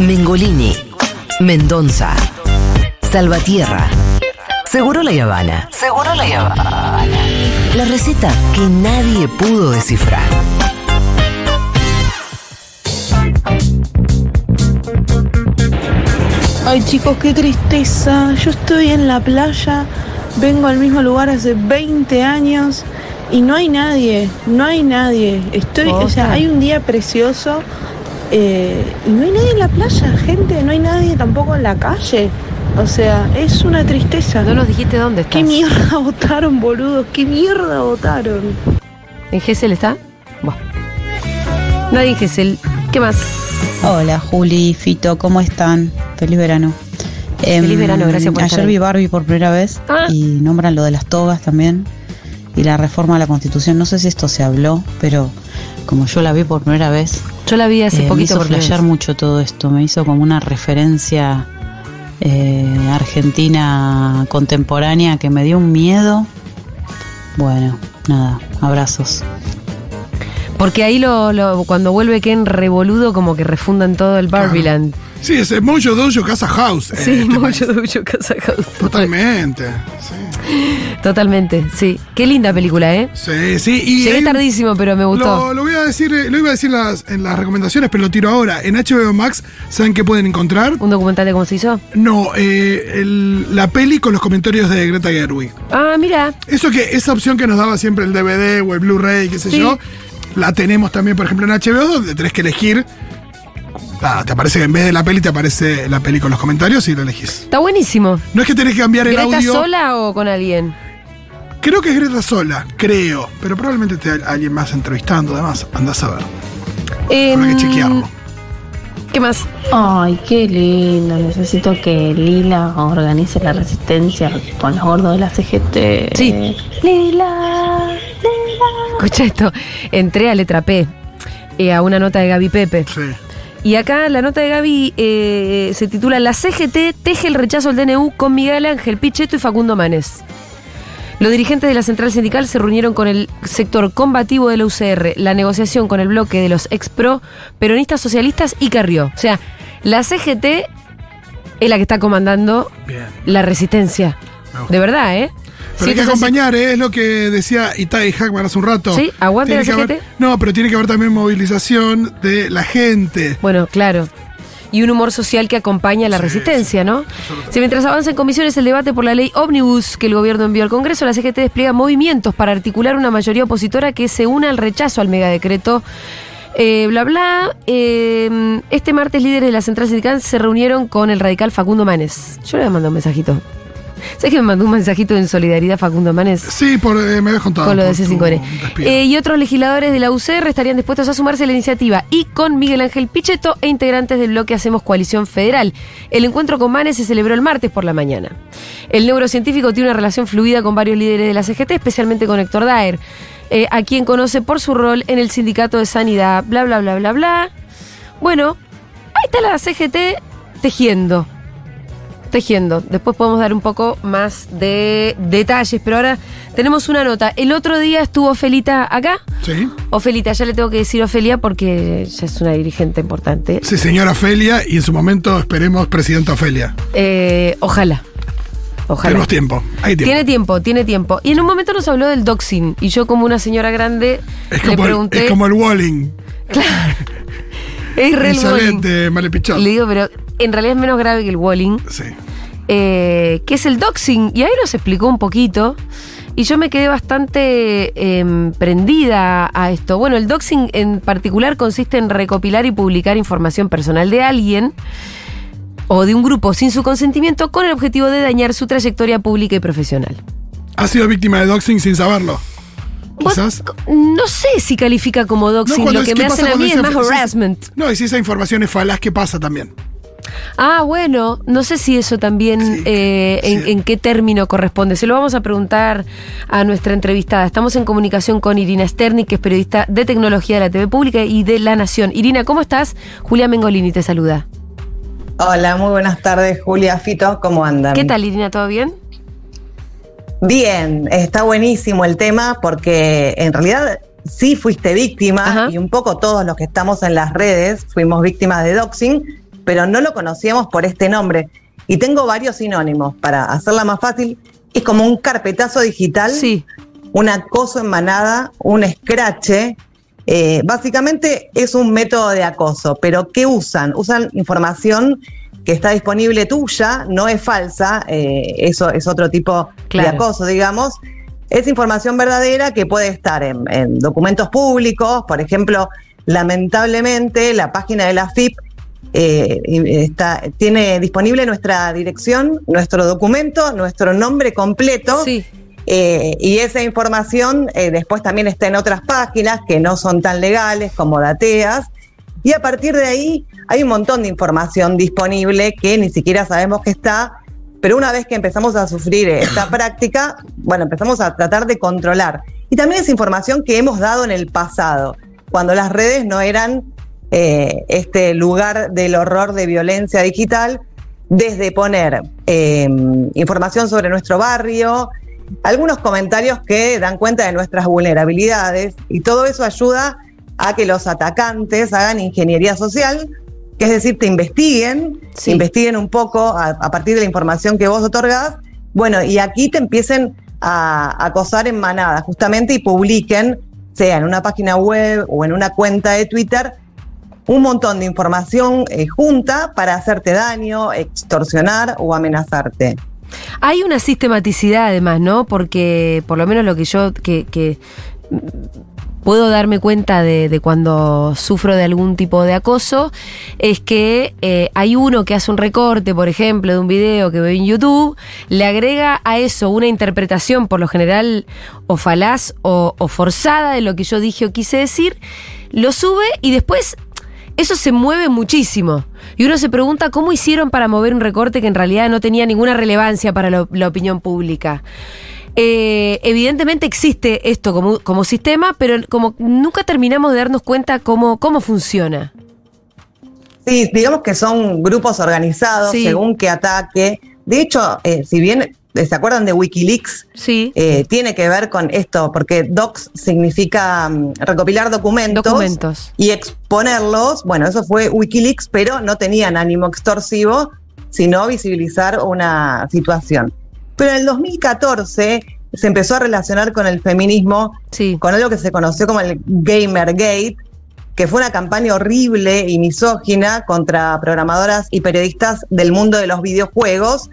Mengolini, Mendoza, Salvatierra, Seguro la Habana. Seguro la Habana. La receta que nadie pudo descifrar. Ay chicos, qué tristeza. Yo estoy en la playa, vengo al mismo lugar hace 20 años y no hay nadie, no hay nadie. Estoy, o sea, hay un día precioso eh, y no hay nadie en la playa, gente, no hay nadie tampoco en la calle. O sea, es una tristeza. No nos dijiste dónde estás. ¿Qué mierda votaron, boludos? ¿Qué mierda votaron? ¿En Gessel está? Bueno. Nadie en Gessel. ¿Qué más? Hola Juli, Fito, ¿cómo están? Feliz verano. Feliz Em, verano, gracias por estar Ayer ahí. vi Barbie por primera vez Ah. y nombran lo de las togas también y la reforma a la constitución. No sé si esto se habló, pero como yo la vi por primera vez, Yo la vi hace eh, me poquito hizo por primera flashear mucho todo esto. Me hizo como una referencia eh, argentina contemporánea que me dio un miedo. Bueno, nada, abrazos. Porque ahí lo, lo- cuando vuelve Ken revoludo, como que refundan todo el Barbieland. Sí, es el Mojo Dojo Casa House. eh, Sí, este país. mucho Casa House. Totalmente. Sí, Totalmente, sí. Qué linda película, ¿eh? sí. sí, y Llegué tardísimo, pero me gustó. Lo, lo voy a decir, lo iba a decir en las, en las recomendaciones, pero lo tiro ahora. En HBO Max, ¿saben qué pueden encontrar? ¿Un documental de cómo se hizo? No, eh, el- la peli con los comentarios de Greta Gerwig. Ah, mira. Eso que, esa opción que nos daba siempre el DVD o el Blu-ray, qué sé Sí. yo, la tenemos también, por ejemplo, en HBO, donde tenés que elegir. Nada, te aparece que en vez de la peli, te aparece la peli con los comentarios y lo elegís. Está buenísimo. No es que tenés que cambiar el ¿Greta audio. sola o con alguien? Creo que es Greta sola, creo. Pero probablemente esté alguien más entrevistando, además. Andás a ver. Habrá que Em, chequearlo. ¿Qué más? Ay, qué lindo. Necesito que Lila organice la resistencia con los gordos de la CGT. Sí. Lila, Lila. Escucha esto. Entré a letra P, eh, a una nota de Gaby Pepe. Sí. Y acá la nota de Gaby eh, se titula La CGT teje el rechazo al DNU con Miguel Ángel Pichetto y Facundo Manes. Los dirigentes de la central sindical se reunieron con el sector combativo de la UCR, la negociación con el bloque de los ex-pro, peronistas socialistas y Carrió. O sea, la CGT es la que está comandando Bien. la resistencia. Gusta. De verdad, ¿eh? Pero hay que acompañar, ¿eh? es lo que decía Itai Hackman hace un rato. Sí, aguante la haber- CGT. no, pero tiene que haber también movilización de la gente. Bueno, claro. Y un humor social que acompaña a la Sí, resistencia, ¿no? Si mientras avanza en comisiones el debate por la ley Omnibus que el gobierno envió al Congreso, la CGT despliega movimientos para articular una mayoría opositora que se una al rechazo al megadecreto. Eh, bla, bla. Eh, este martes líderes de la central sindical se reunieron con el radical Facundo Manes. Yo le voy a mandar un mensajito. ¿Sabes que me mandó un mensajito en solidaridad Facundo Manes? Sí, por, eh, me habías contado. con lo de por tu C5N. despido. Eh, y otros legisladores de la UCR estarían dispuestos a sumarse a la iniciativa y con Miguel Ángel Pichetto e integrantes del bloque Hacemos Coalición Federal. El encuentro con Manes se celebró el martes por la mañana. El neurocientífico tiene una relación fluida con varios líderes de la CGT, especialmente con Héctor Daer, eh, a quien conoce por su rol en el sindicato de sanidad, bla, bla, bla, bla, bla. Bueno, ahí está la CGT tejiendo tejiendo. Después podemos dar un poco más de detalles, pero ahora tenemos una nota. El otro día estuvo Ofelita acá. Sí. Ofelita, ya le tengo que decir Ofelia porque ya es una dirigente importante. Sí, señora Ofelia, y en su momento esperemos presidenta Ofelia. Eh, ojalá. Ojalá. Tenemos tiempo. Hay tiempo. Tiene tiempo, tiene tiempo. Y en un momento nos habló del doxing. Y yo, como una señora grande, es, le el, pregunté. es como el Walling. es re de Malepichón. Le digo, pero en realidad es menos grave que el walling. Sí. Eh, que es el doxing. Y ahí nos explicó un poquito. Y yo me quedé bastante em, prendida a esto. Bueno, el doxing en particular consiste en recopilar y publicar información personal de alguien o de un grupo sin su consentimiento con el objetivo de dañar su trayectoria pública y profesional. ¿Ha sido víctima de doxing sin saberlo? Quizás. No sé si califica como doxing, lo que es- me ¿qué hacen a mí es más harassment. No, y si esa información es falaz, ¿qué pasa también? Ah, bueno, no sé si eso también, Sí, eh, sí. en, en qué término corresponde. Se lo vamos a preguntar a nuestra entrevistada. Estamos en comunicación con Irina Sterni, que es periodista de tecnología de la TV Pública y de La Nación. Irina, ¿cómo estás? Julia Mengolini te saluda. Hola, muy buenas tardes, Julia Fito, ¿cómo andan? ¿Qué tal, Irina? ¿Todo bien? Bien, está buenísimo el tema porque en realidad sí fuiste víctima Ajá. y un poco todos los que estamos en las redes fuimos víctimas de doxing pero no lo conocíamos por este nombre. Y tengo varios sinónimos para hacerla más fácil. Es como un carpetazo digital, Sí. un acoso en manada, un escrache. Eh, básicamente es un método de acoso, pero ¿qué usan? Usan información que está disponible tuya, no es falsa, eh, eso es otro tipo Claro. de acoso, digamos. Es información verdadera que puede estar en, en documentos públicos, por ejemplo, lamentablemente la página de la FIP eh, está, tiene disponible nuestra dirección, nuestro documento, nuestro nombre completo. Sí. Eh, y esa información eh, después también está en otras páginas que no son tan legales como Dateas. Y a partir de ahí hay un montón de información disponible que ni siquiera sabemos que está, pero una vez que empezamos a sufrir esta práctica, bueno, empezamos a tratar de controlar. Y también es información que hemos dado en el pasado, cuando las redes no eran eh, este lugar del horror de violencia digital, desde poner eh, información sobre nuestro barrio, algunos comentarios que dan cuenta de nuestras vulnerabilidades y todo eso ayuda a que los atacantes hagan ingeniería social, que es decir, te investiguen, Sí. investiguen un poco a, a partir de la información que vos otorgás, bueno, y aquí te empiecen a acosar en manada, justamente, y publiquen, sea en una página web o en una cuenta de Twitter, un montón de información eh, junta para hacerte daño, extorsionar o amenazarte. Hay una sistematicidad además, ¿no? Porque por lo menos lo que yo que, puedo darme cuenta de, cuando sufro de algún tipo de acoso es que eh, hay uno que hace un recorte, por ejemplo, de un video que ve en YouTube, le agrega a eso una interpretación por lo general o falaz o forzada de lo que yo dije o quise decir, lo sube y después eso se mueve muchísimo. Y uno se pregunta cómo hicieron para mover un recorte que en realidad no tenía ninguna relevancia para la opinión pública. Eh, evidentemente existe esto como, como sistema, pero como nunca terminamos de darnos cuenta cómo, cómo funciona. Sí, digamos que son grupos organizados Sí. según qué ataque. De hecho, eh, si bien se acuerdan de Wikileaks, Sí. eh, tiene que ver con esto, porque docs significa mm, recopilar documentos, Documentos. y exponerlos. Bueno, eso fue Wikileaks, pero no tenían ánimo extorsivo, sino visibilizar una situación. Pero en el 2014 se empezó a relacionar con el feminismo Sí. con algo que se conoció como el Gamergate, que fue una campaña horrible y misógina contra programadoras y periodistas del mundo de los videojuegos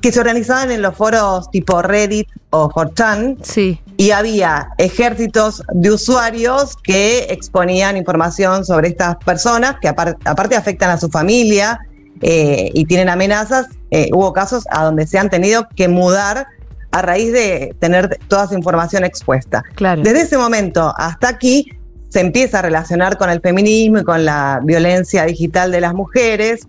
que se organizaban en los foros tipo Reddit o 4chan Sí. y había ejércitos de usuarios que exponían información sobre estas personas que apar- aparte afectan a su familia eh, y tienen amenazas. Eh, hubo casos a donde se han tenido que mudar a raíz de tener toda esa información expuesta. Claro. Desde ese momento hasta aquí se empieza a relacionar con el feminismo y con la violencia digital de las mujeres.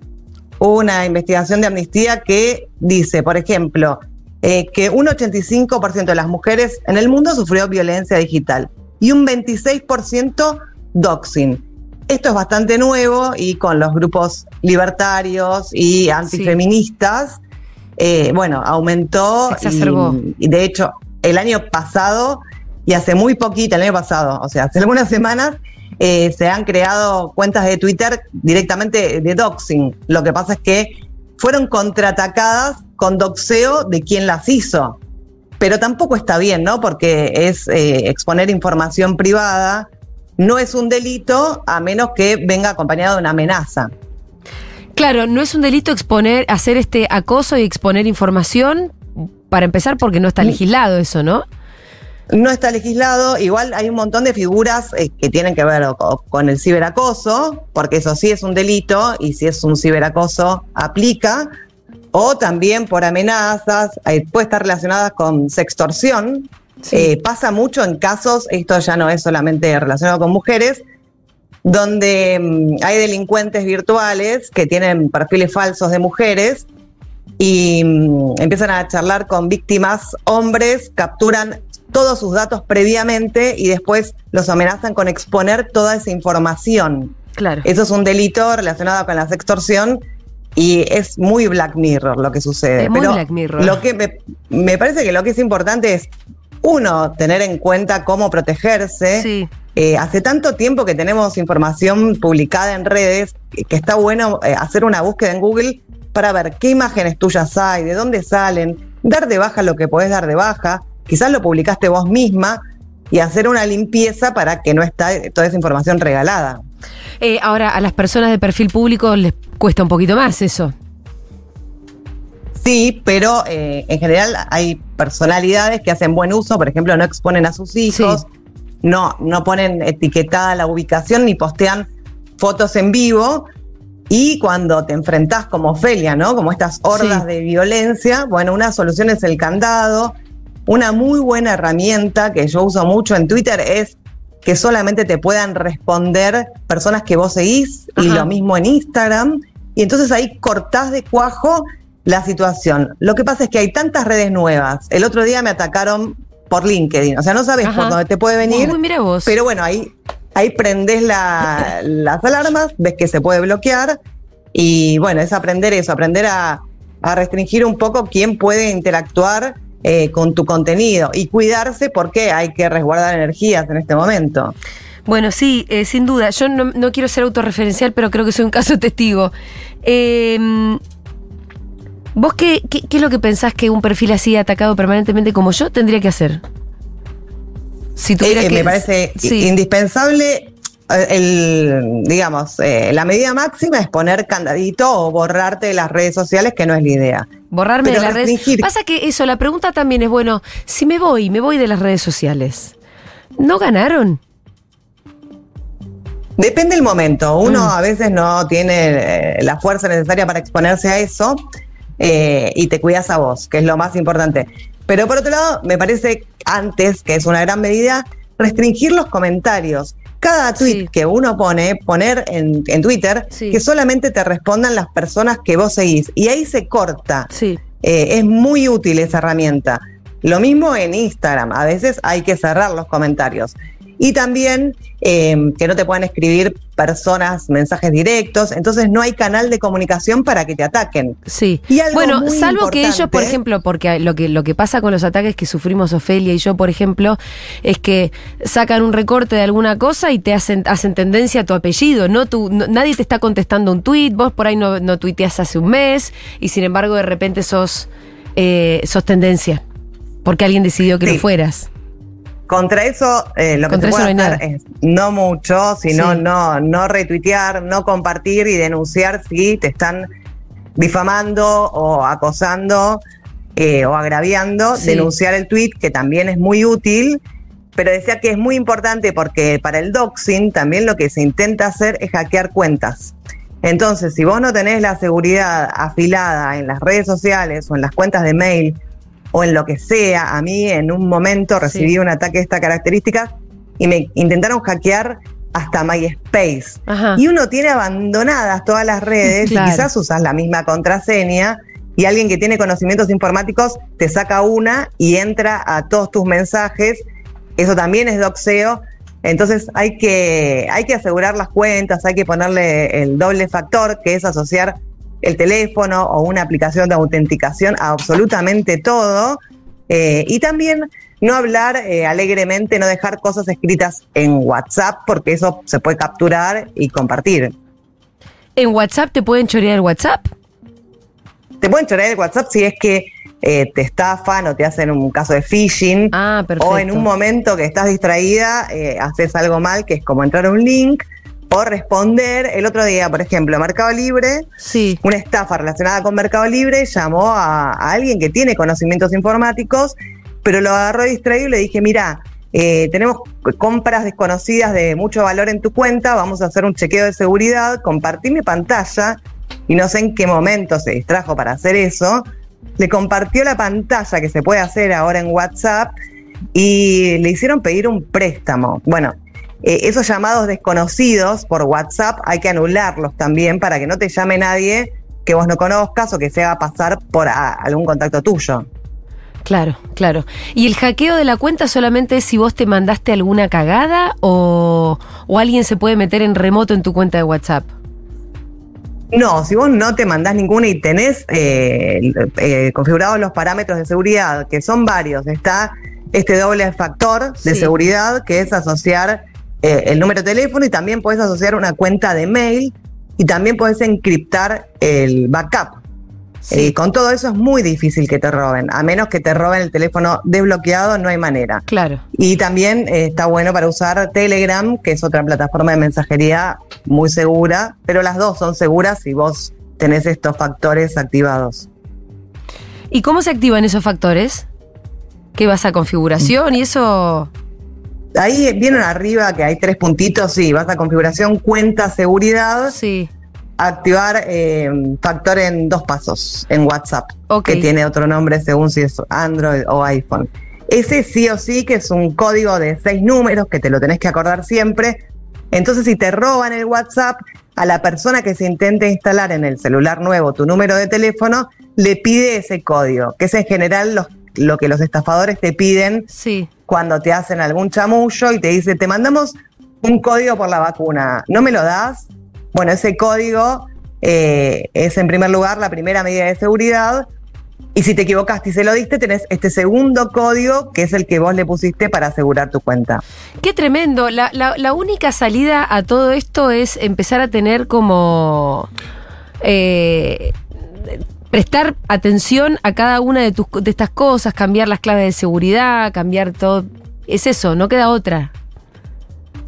Una investigación de Amnistía que dice, por ejemplo, eh, que un 85% de las mujeres en el mundo sufrió violencia digital y un 26% doxing. Esto es bastante nuevo y con los grupos libertarios y antifeministas, eh, bueno, aumentó. Se exacerbó. Y, y de hecho, el año pasado y hace muy poquito, el año pasado, o sea, hace algunas semanas, eh, se han creado cuentas de Twitter directamente de doxing. Lo que pasa es que fueron contraatacadas con doxeo de quien las hizo. Pero tampoco está bien, ¿no? Porque es eh, exponer información privada, no es un delito a menos que venga acompañado de una amenaza. Claro, no es un delito exponer, hacer este acoso y exponer información, para empezar, porque no está legislado eso, ¿no? No está legislado, igual hay un montón de figuras eh, que tienen que ver co- con el ciberacoso, porque eso sí es un delito y si es un ciberacoso aplica, o también por amenazas, eh, puede estar relacionadas con sextorsión. Sí. Eh, pasa mucho en casos, esto ya no es solamente relacionado con mujeres, donde mm, hay delincuentes virtuales que tienen perfiles falsos de mujeres y mm, empiezan a charlar con víctimas hombres, capturan todos sus datos previamente y después los amenazan con exponer toda esa información. Claro. Eso es un delito relacionado con la sextorsión y es muy Black Mirror lo que sucede. Es muy Pero Black Mirror. Lo que me, me parece que lo que es importante es, uno, tener en cuenta cómo protegerse. Sí. eh, hace tanto tiempo que tenemos información publicada en redes que está bueno eh, hacer una búsqueda en Google para ver qué imágenes tuyas hay, de dónde salen, dar de baja lo que podés dar de baja, quizás lo publicaste vos misma y hacer una limpieza para que no esté toda esa información regalada. Eh, ahora, a las personas de perfil público les cuesta un poquito más eso. Sí, pero eh, en general hay personalidades que hacen buen uso, por ejemplo, no exponen a sus hijos, no, no ponen etiquetada la ubicación ni postean fotos en vivo. Y cuando te enfrentás como Ofelia, ¿no? Como estas hordas de violencia, bueno, una solución es el candado. Una muy buena herramienta que yo uso mucho en Twitter es que solamente te puedan responder personas que vos seguís y lo mismo en Instagram. Y entonces ahí cortás de cuajo la situación. Lo que pasa es que hay tantas redes nuevas. El otro día me atacaron por LinkedIn, o sea, no sabes por dónde te puede venir. mira vos. Pero bueno, ahí, ahí prendés las alarmas, ves que se puede bloquear y bueno, es aprender eso, aprender a, restringir un poco quién puede interactuar eh, con tu contenido y cuidarse porque hay que resguardar energías en este momento. Bueno, sí, eh, sin duda. Yo no, quiero ser autorreferencial, pero creo que soy un caso testigo. Eh, ¿Vos qué, qué, es lo que pensás que un perfil así atacado permanentemente como yo tendría que hacer? Si tuviera eh, Me parece indispensable eh, el, digamos, eh, la medida máxima es poner candadito o borrarte de las redes sociales, que no es la idea. Borrarme de las redes. Pasa que eso, la pregunta también es, bueno, si me voy, me voy de las redes sociales, ¿no ganaron? Depende del momento. Uno mm. a veces no tiene la fuerza necesaria para exponerse a eso. Eh, y te cuidas a vos, que es lo más importante. Pero por otro lado, me parece antes, que es una gran medida, restringir los comentarios. Cada tweet que uno pone, poner en, Twitter, que solamente te respondan las personas que vos seguís. Y ahí se corta. Sí. Eh, es muy útil esa herramienta. Lo mismo en Instagram. A veces hay que cerrar los comentarios. Y también eh, que no te puedan escribir personas mensajes directos, entonces no hay canal de comunicación para que te ataquen. Sí. bueno, salvo que ellos, por ejemplo, porque lo que, lo que pasa con los ataques que sufrimos Ofelia y yo, por ejemplo, es que sacan un recorte de alguna cosa y te hacen, hacen tendencia a tu apellido, ¿no? Tú, nadie te está contestando un tweet, vos por ahí no, no tuiteas hace un mes y sin embargo de repente sos, eh, sos tendencia, porque alguien decidió que no fueras. Contra eso, eh, lo que se puede hacer es no mucho, sino no, no retuitear, no compartir y denunciar si te están difamando o acosando eh, o agraviando, denunciar el tweet, que también es muy útil, pero decía que es muy importante porque para el doxing también lo que se intenta hacer es hackear cuentas. Entonces, si vos no tenés la seguridad afilada en las redes sociales o en las cuentas de mail o en lo que sea. A mí en un momento recibí un ataque de esta característica y me intentaron hackear hasta MySpace. Y uno tiene abandonadas todas las redes y quizás usas la misma contraseña y alguien que tiene conocimientos informáticos te saca una y entra a todos tus mensajes. Eso también es doxeo. Entonces hay que, hay que asegurar las cuentas, hay que ponerle el doble factor, que es asociar el teléfono o una aplicación de autenticación a absolutamente todo. Eh, y también no hablar eh, alegremente, no dejar cosas escritas en WhatsApp, porque eso se puede capturar y compartir. ¿En WhatsApp te pueden chorear el WhatsApp? Te pueden chorear el WhatsApp si es que eh, te estafan o te hacen un caso de phishing. Ah, o en un momento que estás distraída, haces algo mal, que es como entrar a un link o responder. El otro día, por ejemplo, Mercado Libre, sí. una estafa relacionada con Mercado Libre llamó a, alguien que tiene conocimientos informáticos, pero lo agarró distraído y le dije, mira, eh, tenemos compras desconocidas de mucho valor en tu cuenta, vamos a hacer un chequeo de seguridad, compartí mi pantalla y no sé en qué momento se distrajo para hacer eso. Le compartió la pantalla que se puede hacer ahora en WhatsApp y le hicieron pedir un préstamo. Bueno, eh, esos llamados desconocidos por WhatsApp hay que anularlos también para que no te llame nadie que vos no conozcas o que se haga pasar por algún contacto tuyo. Claro, claro. ¿Y el hackeo de la cuenta solamente es si vos te mandaste alguna cagada o, alguien se puede meter en remoto en tu cuenta de WhatsApp? No, si vos no te mandás ninguna y tenés eh, eh, configurados los parámetros de seguridad, que son varios, está este doble factor de seguridad que es asociar eh, el número de teléfono y también puedes asociar una cuenta de mail y también puedes encriptar el backup. Y con todo eso es muy difícil que te roben, a menos que te roben el teléfono desbloqueado, no hay manera. Claro. Y también eh, está bueno para usar Telegram, que es otra plataforma de mensajería muy segura, pero las dos son seguras si vos tenés estos factores activados. ¿Y cómo se activan esos factores? ¿Qué vas a configuración y eso? Ahí vienen arriba que hay tres puntitos, sí, vas a configuración, cuenta, seguridad. Sí. Activar eh, factor en dos pasos en WhatsApp, que tiene otro nombre según si es Android o iPhone. Ese sí o sí que es un código de seis números que te lo tenés que acordar siempre. Entonces, si te roban el WhatsApp, a la persona que se intente instalar en el celular nuevo tu número de teléfono, le pide ese código, que es en general los- lo que los estafadores te piden Sí. cuando te hacen algún chamullo y te dice, te mandamos un código por la vacuna, ¿no me lo das? Bueno, ese código eh, es en primer lugar la primera medida de seguridad y si te equivocaste y se lo diste, tenés este segundo código que es el que vos le pusiste para asegurar tu cuenta. Qué tremendo. La, la- la única salida a todo esto es empezar a tener como. eh, prestar atención a cada una de, tus, de estas cosas, cambiar las claves de seguridad, cambiar todo. Es eso, no queda otra.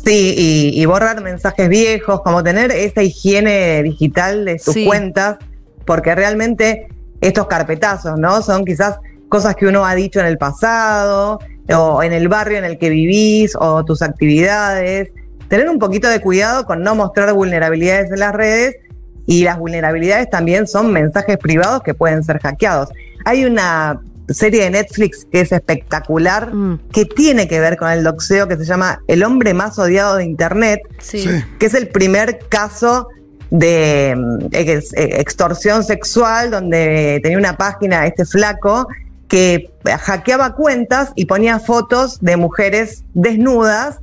Sí, y, y borrar mensajes viejos, como tener esa higiene digital de tus Sí. cuentas, porque realmente estos carpetazos, ¿no? Son quizás cosas que uno ha dicho en el pasado, o en el barrio en el que vivís, o tus actividades. Tener un poquito de cuidado con no mostrar vulnerabilidades en las redes, y las vulnerabilidades también son mensajes privados que pueden ser hackeados. Hay una serie de Netflix que es espectacular, Mm. que tiene que ver con el doxeo, que se llama El hombre más odiado de Internet, Sí. Sí. que es el primer caso de mm, ex- extorsión sexual, donde tenía una página, este flaco, que hackeaba cuentas y ponía fotos de mujeres desnudas.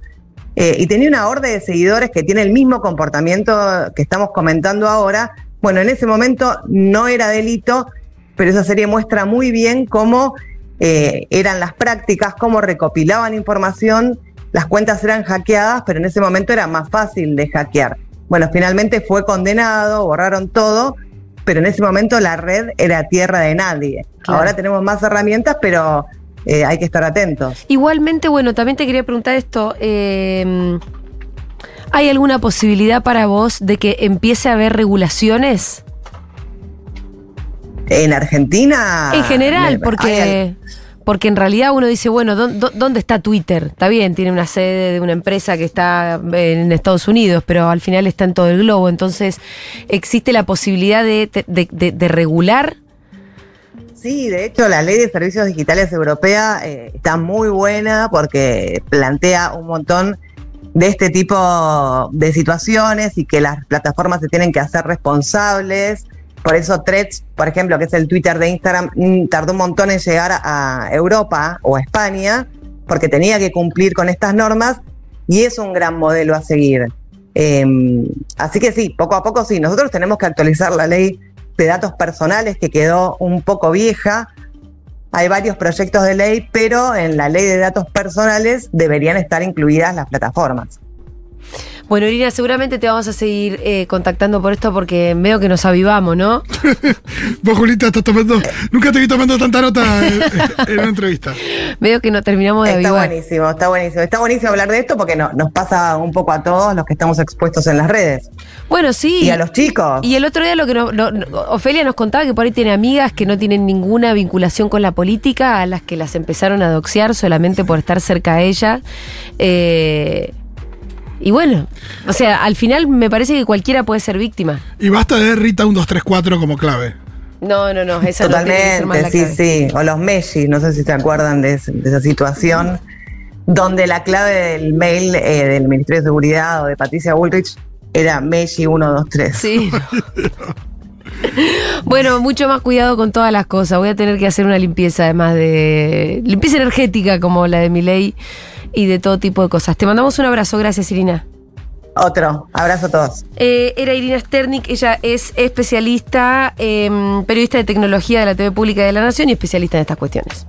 Eh, y tenía una orden de seguidores que tiene el mismo comportamiento que estamos comentando ahora. Bueno, en ese momento no era delito, pero esa serie muestra muy bien cómo eh, eran las prácticas, cómo recopilaban información, las cuentas eran hackeadas, pero en ese momento era más fácil de hackear. Bueno, finalmente fue condenado, borraron todo, pero en ese momento la red era tierra de nadie. Claro. Ahora tenemos más herramientas, pero eh, hay que estar atentos. Igualmente, bueno, también te quería preguntar esto. eh, ¿Hay alguna posibilidad para vos de que empiece a haber regulaciones? En Argentina... en general, hay porque, porque en realidad uno dice, bueno, ¿dó- dó- ¿dónde está Twitter? Está bien, tiene una sede de una empresa que está en Estados Unidos, pero al final está en todo el globo. Entonces, ¿existe la posibilidad de, de- de- de regular? Sí, de hecho la ley de servicios digitales europea eh, está muy buena porque plantea un montón de este tipo de situaciones y que las plataformas se tienen que hacer responsables. Por eso Threads, por ejemplo, que es el Twitter de Instagram, mm, tardó un montón en llegar a Europa o a España porque tenía que cumplir con estas normas y es un gran modelo a seguir. Eh, así que sí, poco a poco sí, nosotros tenemos que actualizar la ley de datos personales que quedó un poco vieja. Hay varios proyectos de ley, pero en la ley de datos personales deberían estar incluidas las plataformas. Bueno, Irina, seguramente te vamos a seguir eh, contactando por esto porque veo que nos avivamos, ¿no? Vos, Julita, estás tomando. Nunca te vi tomando tanta nota en, en una entrevista. Veo que no terminamos de Está avivar. buenísimo, está buenísimo. Está buenísimo hablar de esto porque no- nos pasa un poco a todos los que estamos expuestos en las redes. Bueno, sí. Y a los chicos. Y el otro día lo que no- no- no- Ofelia nos contaba que por ahí tiene amigas que no tienen ninguna vinculación con la política, a las que las empezaron a doxear solamente por estar cerca a ella. Eh, y bueno, o sea, al final me parece que cualquiera puede ser víctima. Y basta de Rita 1234 como clave. No, no, no, esa no tiene que ser más Totalmente, la sí, clave. sí. O los Messi, no sé si se acuerdan de, ese- de esa situación, donde la clave del mail eh, del Ministerio de Seguridad o de Patricia Bullrich era Messi 123. Sí. Bueno, mucho más cuidado con todas las cosas. Voy a tener que hacer una limpieza, además de. limpieza energética como la de mi ley y de todo tipo de cosas. Te mandamos un abrazo. Gracias, Irina. Otro, abrazo a todos. Eh, era Irina Sternik, ella es especialista, em, periodista de tecnología de la TV Pública de la Nación y especialista en estas cuestiones.